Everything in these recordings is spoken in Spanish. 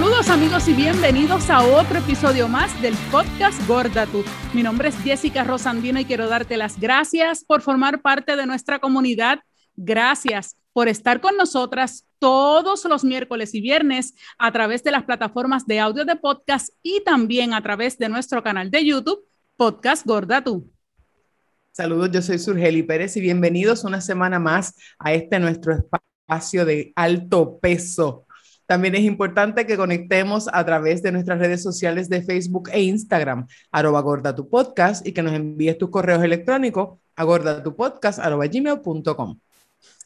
Saludos amigos y bienvenidos a otro episodio más del podcast Gorda Tú. Mi nombre es Jessica Rosandino y quiero darte las gracias por formar parte de nuestra comunidad. Gracias por estar con nosotras todos los miércoles y viernes a través de las plataformas de audio de podcast y también a través de nuestro canal de YouTube, Podcast Gorda Tú. Saludos, yo soy Surgeli Pérez y bienvenidos una semana más a este nuestro espacio de alto peso. También es importante que conectemos a través de nuestras redes sociales de Facebook e Instagram, arroba gorda tu podcast, y que nos envíes tus correos electrónicos a gordatupodcast.gmail.com.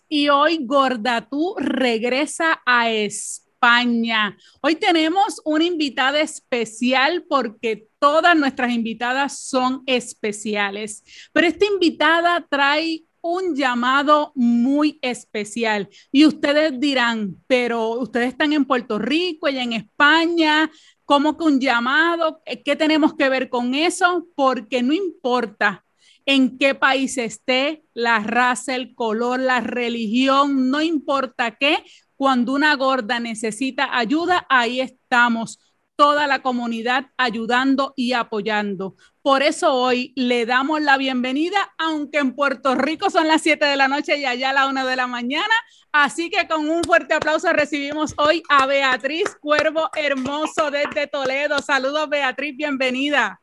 Y hoy Gorda tú regresa a España. Hoy tenemos una invitada especial porque todas nuestras invitadas son especiales, pero esta invitada trae un llamado muy especial. Y ustedes dirán, pero ustedes están en Puerto Rico, y en España, ¿cómo que un llamado? ¿Qué tenemos que ver con eso? Porque no importa en qué país esté, la raza, el color, la religión, no importa qué, cuando una gorda necesita ayuda, ahí estamos toda la comunidad ayudando y apoyando. Por eso hoy le damos la bienvenida, aunque en Puerto Rico son las 7 de la noche y allá la 1 de la mañana. Así que con un fuerte aplauso recibimos hoy a Beatriz Cuervo Hermoso desde Toledo. Saludos Beatriz, bienvenida.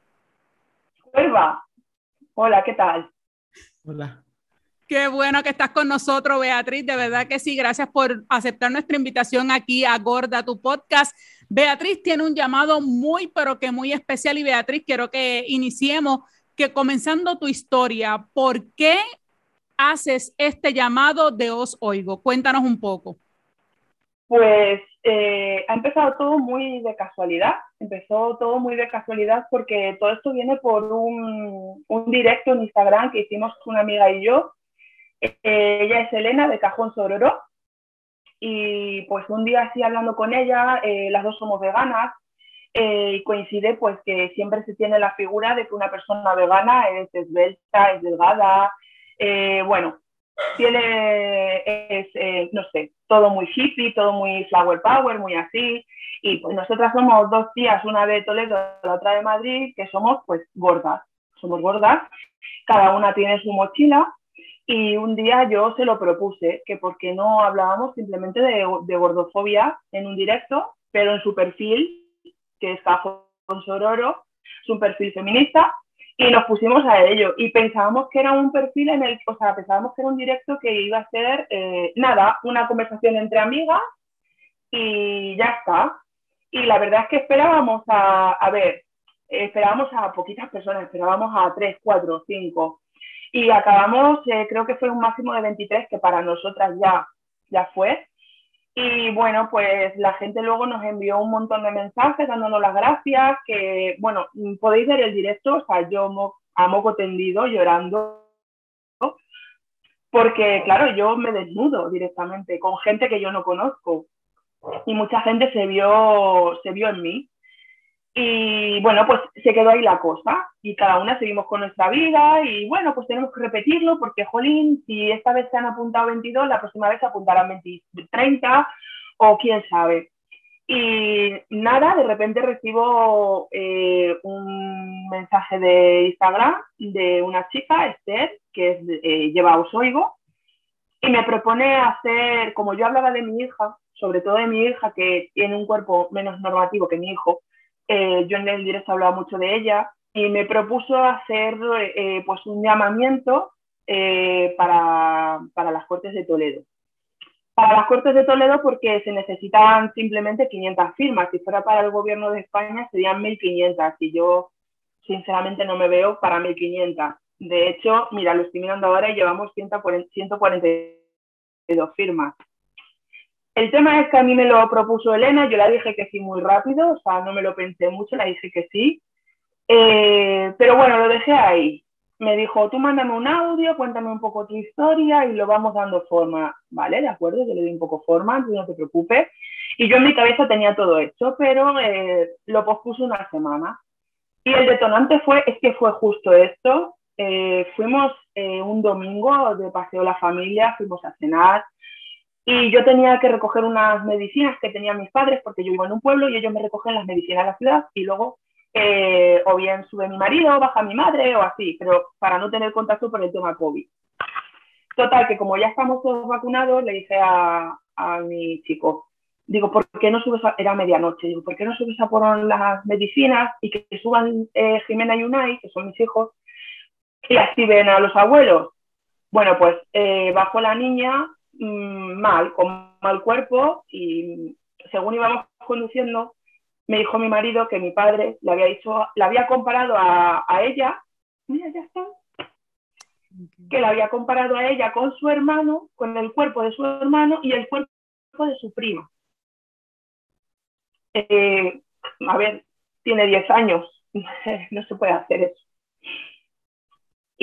Cuerva, hola, ¿qué tal? Hola. Qué bueno que estás con nosotros, Beatriz. De verdad que sí. Gracias por aceptar nuestra invitación aquí a Gorda, tu podcast. Beatriz tiene un llamado muy, pero que muy especial. Y Beatriz, quiero que iniciemos, que comenzando tu historia, ¿por qué haces este llamado de Os Oigo? Cuéntanos un poco. Pues eh, ha empezado todo muy de casualidad. Empezó todo muy de casualidad porque todo esto viene por un, un directo en Instagram que hicimos una amiga y yo eh, ella es Elena de Cajón Sororo y pues un día así hablando con ella, eh, las dos somos veganas eh, y coincide pues que siempre se tiene la figura de que una persona vegana es esbelta, es delgada, bueno, tiene, es, no sé, todo muy hippie, todo muy flower power, muy así. Y pues nosotras somos dos tías, una de Toledo, la otra de Madrid, que somos pues gordas, somos gordas, cada una tiene su mochila y un día yo se lo propuse, que por qué no hablábamos simplemente de, gordofobia en un directo, pero en su perfil, que es Cajón Sororo, es un perfil feminista, y nos pusimos a ello. Y pensábamos que era un perfil en el, o sea, pensábamos que era un directo que iba a ser, eh, nada, una conversación entre amigas y ya está. Y la verdad es que esperábamos a, a ver, esperábamos a poquitas personas, esperábamos a tres, cuatro, cinco y acabamos, eh, creo que fue un máximo de 23, que para nosotras ya, ya fue. Y bueno, pues la gente luego nos envió un montón de mensajes dándonos las gracias, que bueno, podéis ver el directo, o sea, yo a moco tendido llorando, porque claro, yo me desnudo directamente con gente que yo no conozco y mucha gente se vio, se vio en mí. Y bueno, pues se quedó ahí la cosa y cada una seguimos con nuestra vida y bueno, pues tenemos que repetirlo porque, jolín, si esta vez se han apuntado 22, la próxima vez se apuntarán 20, 30 o quién sabe. Y nada, de repente recibo eh, un mensaje de Instagram de una chica, Esther, que es, eh, lleva Osoigo, y me propone hacer, como yo hablaba de mi hija, sobre todo de mi hija que tiene un cuerpo menos normativo que mi hijo, eh, yo en el directo hablaba mucho de ella y me propuso hacer eh, pues un llamamiento eh, para, para, las Cortes de Toledo. Para las Cortes de Toledo porque se necesitan simplemente 500 firmas. Si fuera para el gobierno de España serían 1.500 y yo sinceramente no me veo para 1.500. De hecho, mira, lo estoy mirando ahora y llevamos 142 firmas. El tema es que a mí me lo propuso Elena, yo la dije que sí muy rápido, o sea, no me lo pensé mucho, la dije que sí. Eh, pero bueno, lo dejé ahí. Me dijo, tú mándame un audio, cuéntame un poco tu historia y lo vamos dando forma. Vale, de acuerdo, yo le doy un poco forma, no te preocupes. Y yo en mi cabeza tenía todo hecho, pero eh, lo pospuso una semana. Y el detonante fue, es que fue justo esto. Eh, fuimos un domingo de paseo la familia, fuimos a cenar, y yo tenía que recoger unas medicinas que tenían mis padres porque yo vivo en un pueblo y ellos me recogen las medicinas a la ciudad y luego eh, o bien sube mi marido, baja mi madre o así, pero para no tener contacto por el tema COVID. Total, que como ya estamos todos vacunados, le dije a, a mi chico, digo, ¿por qué no subes a, era medianoche, digo, ¿por qué no subes a por las medicinas y que, suban eh, Jimena y Unai, que son mis hijos, y así ven a los abuelos? Bueno, pues eh, bajó la niña mal, con mal cuerpo y según íbamos conduciendo, me dijo mi marido que mi padre le había dicho, la había comparado a, a ella, mira, ya está, que la había comparado a ella con su hermano, con el cuerpo de su hermano y el cuerpo de su prima. Eh, a ver, tiene 10 años, no se puede hacer eso.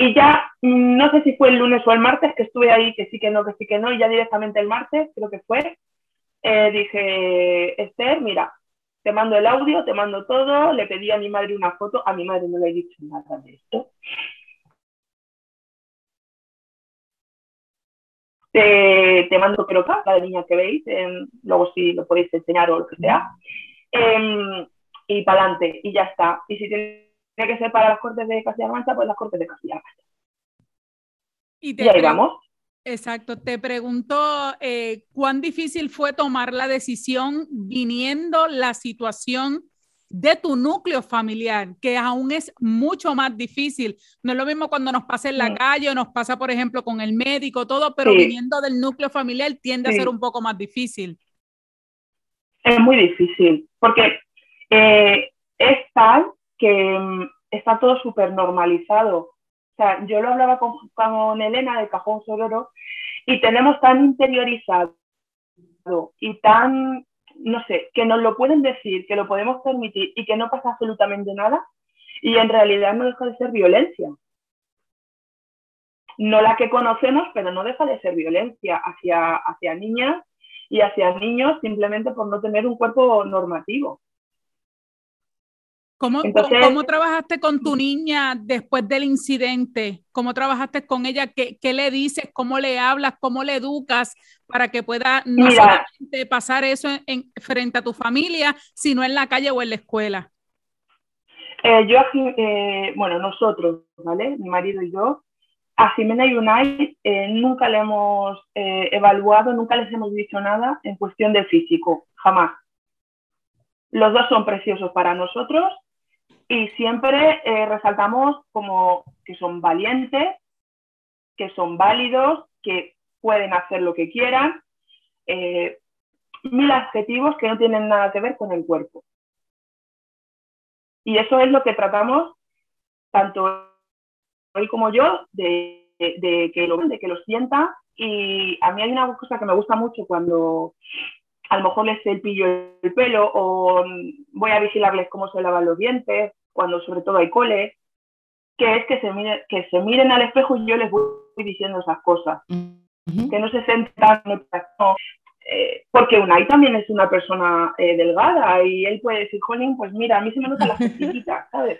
Y ya, mm, no sé si fue el lunes o el martes que estuve ahí, que sí que no, que sí que no, y ya directamente el martes, creo que fue, eh, dije, Esther, mira, te mando el audio, te mando todo, le pedí a mi madre una foto, a mi madre no le he dicho nada de esto. Te, te mando que la niña que veis, luego si lo podéis enseñar o lo que sea. Em, y para adelante, y ya está. Y si tiene que ser para las Cortes de Castilla-La pues las Cortes de Castilla-La Y, y ahí vamos. Exacto, te pregunto eh, cuán difícil fue tomar la decisión viniendo la situación de tu núcleo familiar, que aún es mucho más difícil. No es lo mismo cuando nos pasa en la calle o nos pasa, por ejemplo, con el médico, todo, pero viniendo del núcleo familiar tiende a ser un poco más difícil. Es muy difícil, porque eh, es tal que mm, está todo súper normalizado. O sea, yo lo hablaba con, con Elena de Cajón Sororo y tenemos tan interiorizado y tan no sé, que nos lo pueden decir, que lo podemos permitir y que no pasa absolutamente nada, y en realidad no deja de ser violencia. No la que conocemos, pero no deja de ser violencia hacia, hacia niñas y hacia niños simplemente por no tener un cuerpo normativo. ¿Cómo, ¿Cómo, trabajaste con tu niña después del incidente? ¿Cómo trabajaste con ella? ¿Qué, qué le dices? ¿Cómo le hablas? ¿Cómo le educas para que pueda no solamente pasar eso en, frente a tu familia, sino en la calle o en la escuela? Eh, yo, eh, bueno, nosotros, ¿vale? Mi marido y yo, a Jimena y Unai eh, nunca le hemos evaluado, nunca les hemos dicho nada en cuestión de físico, jamás. Los dos son preciosos para nosotros y siempre eh, resaltamos como que son valientes, que son válidos, que pueden hacer lo que quieran, eh, mil adjetivos que no tienen nada que ver con el cuerpo. Y eso es lo que tratamos, tanto él como yo, de, que lo, de que lo sienta. Y a mí hay una cosa que me gusta mucho cuando a lo mejor les pillo el pelo o voy a vigilarles cómo se lavan los dientes cuando sobre todo hay cole, que es que se, que se miren al espejo y yo les voy diciendo esas cosas. Que no se sientan, eh, porque Unai también es una persona eh, delgada y él puede decir, Jolín, pues mira, a mí se me notan las costillitas, ¿sabes?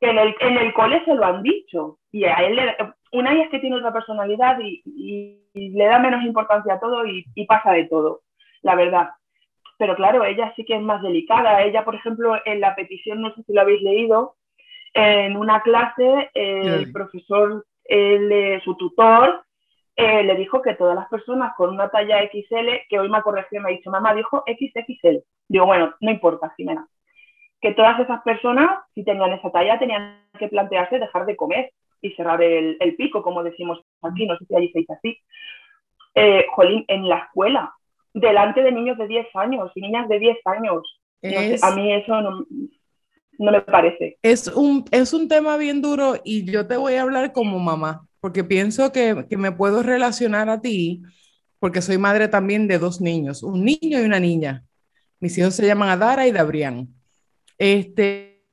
Que en el, en el cole se lo han dicho. Y a él, le, Unai es que tiene otra personalidad y, le da menos importancia a todo y, y, pasa de todo, la verdad pero claro, ella sí que es más delicada. Ella, por ejemplo, en la petición, no sé si lo habéis leído, en una clase el profesor, su tutor, eh, le dijo que todas las personas con una talla XL, que hoy me ha corregido, me ha dicho, mamá dijo XXL. Digo, bueno, no importa, Jimena. Que todas esas personas, si tenían esa talla, tenían que plantearse dejar de comer y cerrar el, pico, como decimos aquí, no sé si allí se dice así. Eh, jolín, en la escuela, delante de niños de 10 años y niñas de 10 años. a mí eso no, me parece. Es un, es un tema bien duro y yo te voy a hablar como mamá, porque pienso que, que me puedo relacionar a ti, porque soy madre también de dos niños, un niño y una niña. Mis hijos se llaman Adara y Dabrián. Este,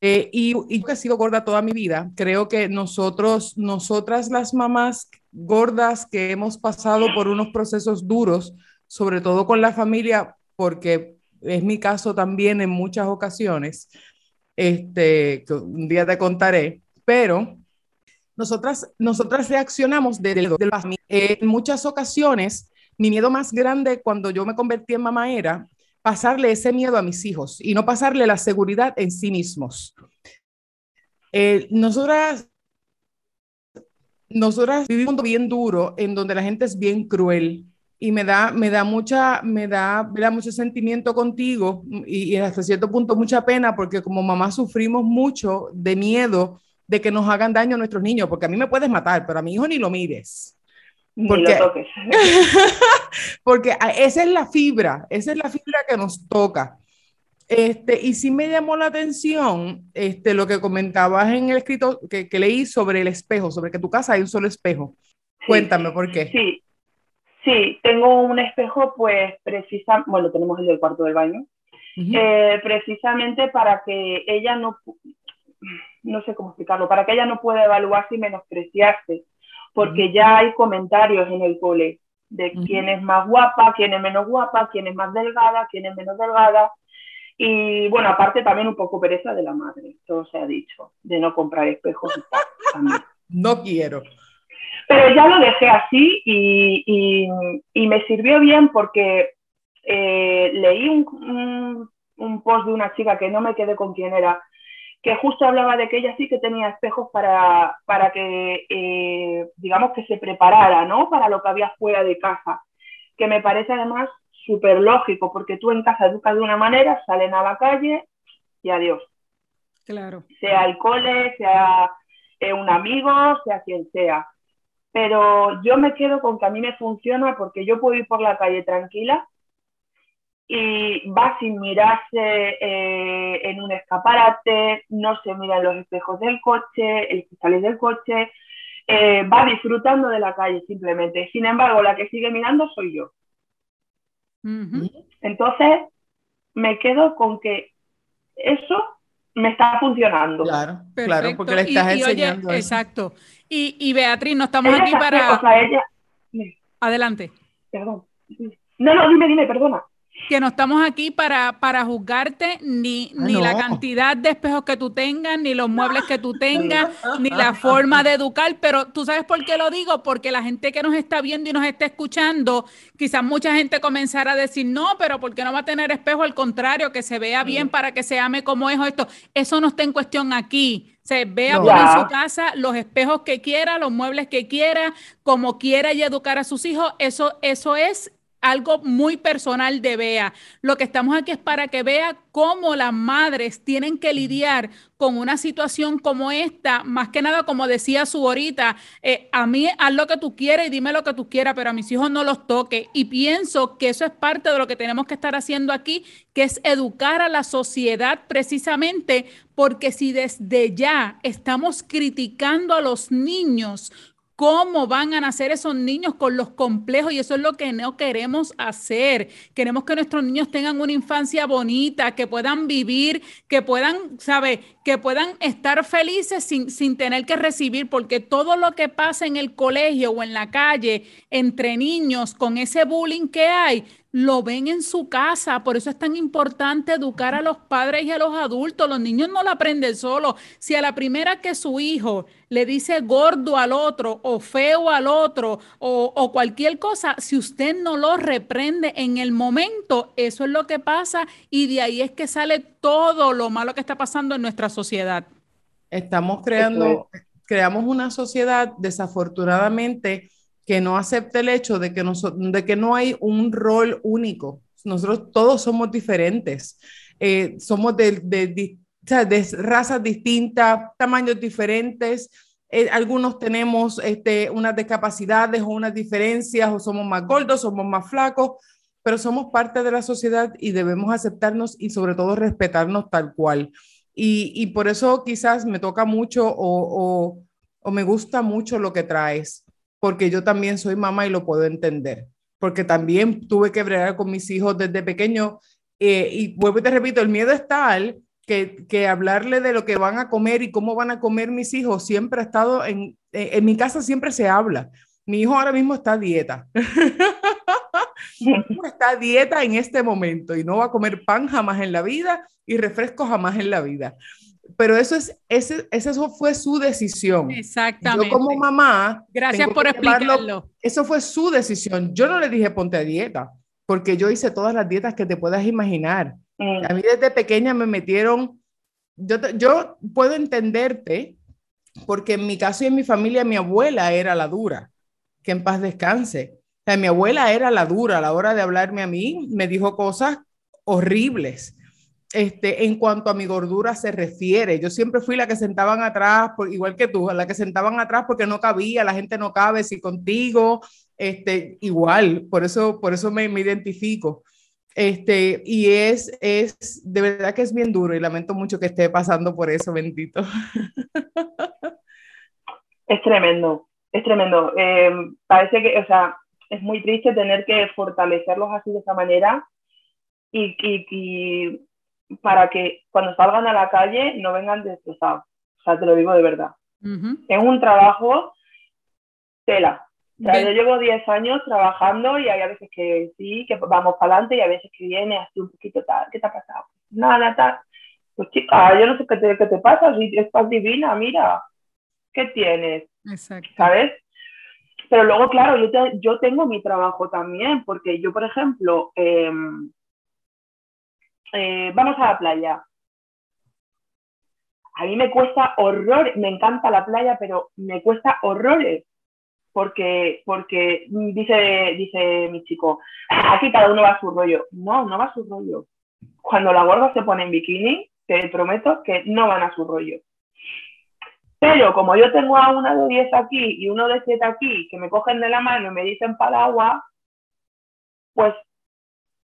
eh, y, y, yo que he sido gorda toda mi vida, creo que nosotros, nosotras las mamás gordas que hemos pasado por unos procesos duros, sobre todo con la familia, porque es mi caso también en muchas ocasiones, este, que un día te contaré, pero nosotras, nosotras reaccionamos desde el, en muchas ocasiones mi miedo más grande cuando yo me convertí en mamá era pasarle ese miedo a mis hijos y no pasarle la seguridad en sí mismos. Eh, nosotras, nosotras vivimos un mundo bien duro en donde la gente es bien cruel y me da, me da, mucha, me da, me da mucho sentimiento contigo y, y, hasta cierto punto mucha pena porque como mamá sufrimos mucho de miedo de que nos hagan daño a nuestros niños, porque a mí me puedes matar, pero a mi hijo ni lo mires. Porque, porque esa es la fibra, esa es la fibra que nos toca. Este, y sí me llamó la atención este, lo que comentabas en el escrito que, que leí sobre el espejo, sobre que tu casa hay un solo espejo. Cuéntame por qué. Sí, sí, tengo un espejo, pues precisa, bueno, tenemos el del cuarto del baño, eh, precisamente para que ella no, no sé cómo explicarlo, para que ella no pueda evaluarse y menospreciarse porque ya hay comentarios en el cole de quién es más guapa, quién es menos guapa, quién es más delgada, quién es menos delgada. Y bueno, aparte también un poco pereza de la madre, todo se ha dicho, de no comprar espejos y tal. No quiero. Pero ya lo dejé así y, y, me sirvió bien porque eh, leí un, un, un, post de una chica que no me quedé con quién era, que justo hablaba de que ella sí que tenía espejos para, para que, eh, digamos, que se preparara, ¿no? Para lo que había fuera de casa, que me parece además súper lógico, porque tú en casa educas de una manera, salen a la calle y adiós. Claro. Sea el cole, sea eh, un amigo, sea quien sea. Pero yo me quedo con que a mí me funciona porque yo puedo ir por la calle tranquila y va sin mirarse eh, en un escaparate, no se mira en los espejos del coche, el cristales del coche, eh, va disfrutando de la calle simplemente. Sin embargo, la que sigue mirando soy yo. Entonces, me quedo con que eso me está funcionando. Claro, claro, porque le estás enseñando. exacto. Y, y, Beatriz, no estamos aquí para. O sea, ella... Adelante. Perdón. No, no, dime, dime, perdona que no estamos aquí para, para juzgarte ni, ah, ni la cantidad de espejos que tú tengas, ni los muebles que tú tengas, ni la forma de educar, pero tú sabes por qué lo digo, porque la gente que nos está viendo y nos está escuchando, quizás mucha gente comenzara a decir, no, pero ¿por qué no va a tener espejo? Al contrario, que se vea bien para que se ame como es esto. Eso no está en cuestión aquí. Se vea en su casa los espejos que quiera, los muebles que quiera, como quiera y educar a sus hijos. Eso, eso es algo muy personal de Bea. Lo que estamos aquí es para que vea cómo las madres tienen que lidiar con una situación como esta, más que nada, como decía su ahorita, eh, a mí haz lo que tú quieras y dime lo que tú quieras, pero a mis hijos no los toque. Y pienso que eso es parte de lo que tenemos que estar haciendo aquí, que es educar a la sociedad precisamente, porque si desde ya estamos criticando a los niños, cómo van a nacer esos niños con los complejos y eso es lo que no queremos hacer. Queremos que nuestros niños tengan una infancia bonita, que puedan vivir, que puedan, ¿sabe? Que puedan estar felices sin, sin tener que recibir, porque todo lo que pasa en el colegio o en la calle entre niños con ese bullying que hay, lo ven en su casa. Por eso es tan importante educar a los padres y a los adultos. Los niños no lo aprenden solo. Si a la primera que su hijo le dice gordo al otro o feo al otro o, cualquier cosa, si usted no lo reprende en el momento, eso es lo que pasa y de ahí es que sale todo lo malo que está pasando en nuestra sociedad. Estamos creando, creamos una sociedad desafortunadamente que no acepte el hecho de que, de que no hay un rol único. Nosotros todos somos diferentes. Eh, somos de, de, razas distintas, tamaños diferentes. Eh, algunos tenemos este, unas discapacidades o unas diferencias, o somos más gordos, somos más flacos, pero somos parte de la sociedad y debemos aceptarnos y sobre todo respetarnos tal cual. Y, y por eso quizás me toca mucho o, o, o me gusta mucho lo que traes porque yo también soy mamá y lo puedo entender, porque también tuve que bregar con mis hijos desde pequeño eh, y vuelvo y te repito, el miedo es tal que, que, hablarle de lo que van a comer y cómo van a comer mis hijos siempre ha estado en, en mi casa siempre se habla. Mi hijo ahora mismo está a dieta. está a dieta en este momento y no va a comer pan jamás en la vida y refresco jamás en la vida. Pero eso es, ese, eso fue su decisión. Exactamente. Yo como mamá. Gracias por explicarlo. Eso fue su decisión. Yo no le dije ponte a dieta, porque yo hice todas las dietas que te puedas imaginar. Mm. A mí desde pequeña me metieron, yo, yo puedo entenderte, porque en mi caso y en mi familia mi abuela era la dura, que en paz descanse. O sea, mi abuela era la dura a la hora de hablarme a mí, me dijo cosas horribles este, en cuanto a mi gordura se refiere. Yo siempre fui la que sentaban atrás, igual que tú, la que sentaban atrás porque no cabía, la gente no cabe, si contigo, este, igual, por eso, por eso me, me identifico. Este, y es, es, de verdad que es bien duro y lamento mucho que esté pasando por eso, bendito. Es tremendo, es tremendo. Eh, parece que, o sea, es muy triste tener que fortalecerlos así de esa manera y, y para que cuando salgan a la calle no vengan destrozados. O sea, te lo digo de verdad. Es un trabajo tela. O sea, yo llevo 10 años trabajando y hay a veces que sí, que vamos para adelante y a veces que viene así un poquito tal. ¿Qué te ha pasado? Nada, tal. Pues chica, yo no sé qué te, qué te pasa, si estás divina, mira, ¿qué tienes? Exacto. ¿Sabes? Pero luego, claro, yo, yo tengo mi trabajo también, porque yo, por ejemplo, eh, eh, vamos a la playa. A mí me cuesta horror, me encanta la playa, pero me cuesta horrores. Porque, porque dice, dice mi chico, aquí cada uno va a su rollo. No, no va a su rollo. Cuando la gorda se pone en bikini, te prometo que no van a su rollo. Pero como yo tengo a una de 10 aquí y uno de 7 aquí, que me cogen de la mano y me dicen para agua, pues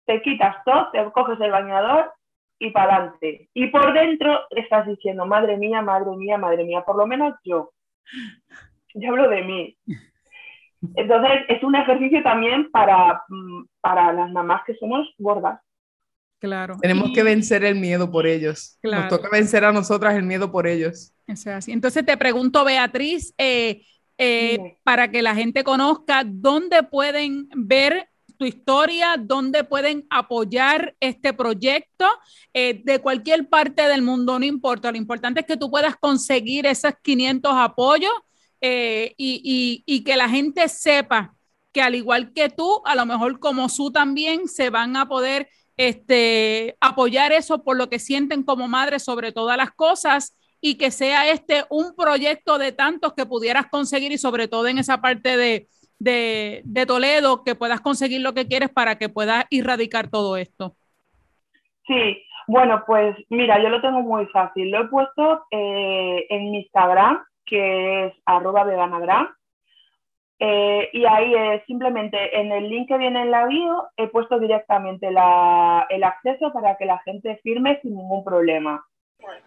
te quitas todo, te coges el bañador y para adelante. Y por dentro estás diciendo, madre mía, madre mía, madre mía, por lo menos yo. Yo hablo de mí. Entonces, es un ejercicio también para, mm, para las mamás que somos gordas. Claro. Tenemos que vencer el miedo por ellos. Nos toca vencer a nosotras el miedo por ellos. así. Entonces te pregunto, Beatriz, eh, eh, para que la gente conozca, ¿dónde pueden ver tu historia, dónde pueden apoyar este proyecto eh, de cualquier parte del mundo, no importa. Lo importante es que tú puedas conseguir esos 500 apoyos eh, y, y, que la gente sepa que al igual que tú, a lo mejor como tú también, se van a poder este, apoyar eso por lo que sienten como madres sobre todas las cosas y que sea este un proyecto de tantos que pudieras conseguir y sobre todo en esa parte de, de, Toledo que puedas conseguir lo que quieres para que puedas erradicar todo esto? Sí, bueno, pues mira, yo lo tengo muy fácil. Lo he puesto eh, en Instagram, que es arroba veganagram. Eh, y ahí es simplemente en el link que viene en la bio he puesto directamente el acceso para que la gente firme sin ningún problema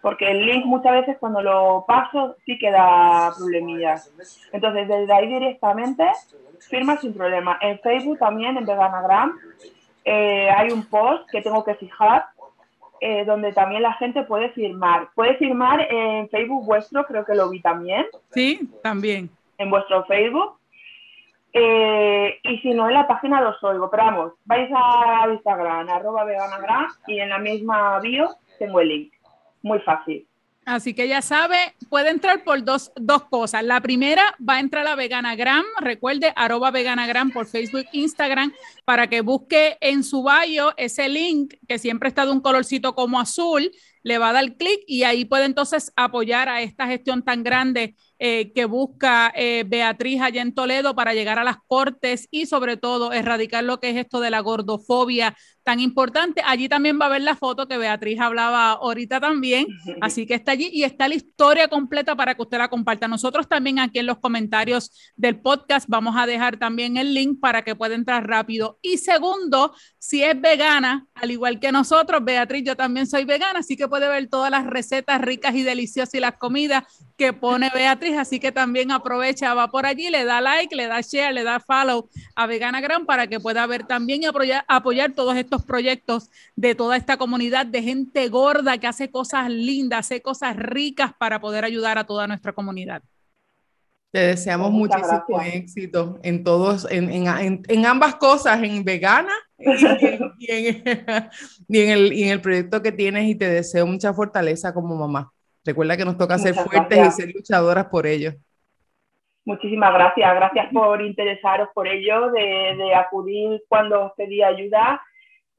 porque el link muchas veces cuando lo paso sí que da problemillas. Entonces, desde ahí directamente firma sin problema. En Facebook también, en Veganagram, eh, hay un post que tengo que fijar eh, donde también la gente puede firmar. Puede firmar en Facebook vuestro, creo que lo vi también. Sí, también. En vuestro Facebook. Eh, y si no, en la página los oigo. Pero vamos, vais a Instagram, arroba veganagram, y en la misma bio tengo el link muy fácil. Así que ya sabe, puede entrar por dos, dos cosas. La primera va a entrar a Veganagram, recuerde, arroba Veganagram por Facebook, Instagram, para que busque en su bio ese link que siempre está de un colorcito como azul, le va a dar clic y ahí puede entonces apoyar a esta gestión tan grande eh, que busca eh, Beatriz allá en Toledo para llegar a las cortes y sobre todo erradicar lo que es esto de la gordofobia tan importante. Allí también va a ver la foto que Beatriz hablaba ahorita también, así que está allí y está la historia completa para que usted la comparta. Nosotros también aquí en los comentarios del podcast vamos a dejar también el link para que pueda entrar rápido. Y segundo, si es vegana, al igual que nosotros, Beatriz, yo también soy vegana, así que puede ver todas las recetas ricas y deliciosas y las comidas que pone Beatriz, así que también aprovecha, va por allí, le da like, le da share, le da follow a Veganagram para que pueda ver también y apoyar, apoyar todos estos proyectos de toda esta comunidad de gente gorda que hace cosas lindas, hace cosas ricas para poder ayudar a toda nuestra comunidad. Te deseamos muchísimo éxito en todos, en, en, en, ambas cosas, en vegana y, en, y, en el, y en el proyecto que tienes y te deseo mucha fortaleza como mamá. Recuerda que nos toca ser fuertes y ser luchadoras por ello. Muchísimas gracias, gracias por interesaros por ello, de, acudir cuando os pedí ayuda.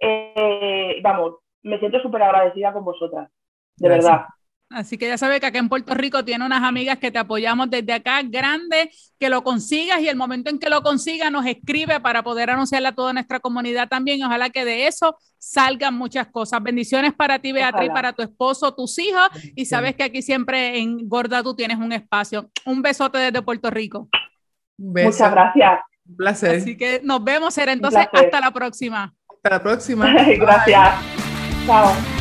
Eh, vamos, me siento súper agradecida con vosotras, de verdad. Así que ya sabes que acá en Puerto Rico tiene unas amigas que te apoyamos desde acá, grande, que lo consigas y el momento en que lo consigas nos escribe para poder anunciarle a toda nuestra comunidad también. Ojalá que de eso salgan muchas cosas. Bendiciones para ti, Beatriz, para tu esposo, tus hijos y sabes que aquí siempre en Gorda tú tienes un espacio. Un besote desde Puerto Rico. Muchas gracias. Un placer. Así que nos vemos, Era. Entonces, hasta la próxima. Hasta la próxima. gracias. Chao.